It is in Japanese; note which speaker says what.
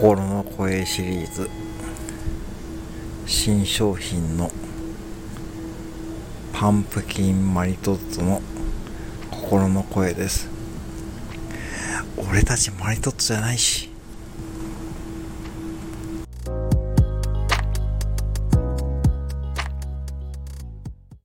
Speaker 1: 心の声シリーズ。新商品のパンプキンマリトッツォの心の声です。俺たちマリトッツォじゃないし。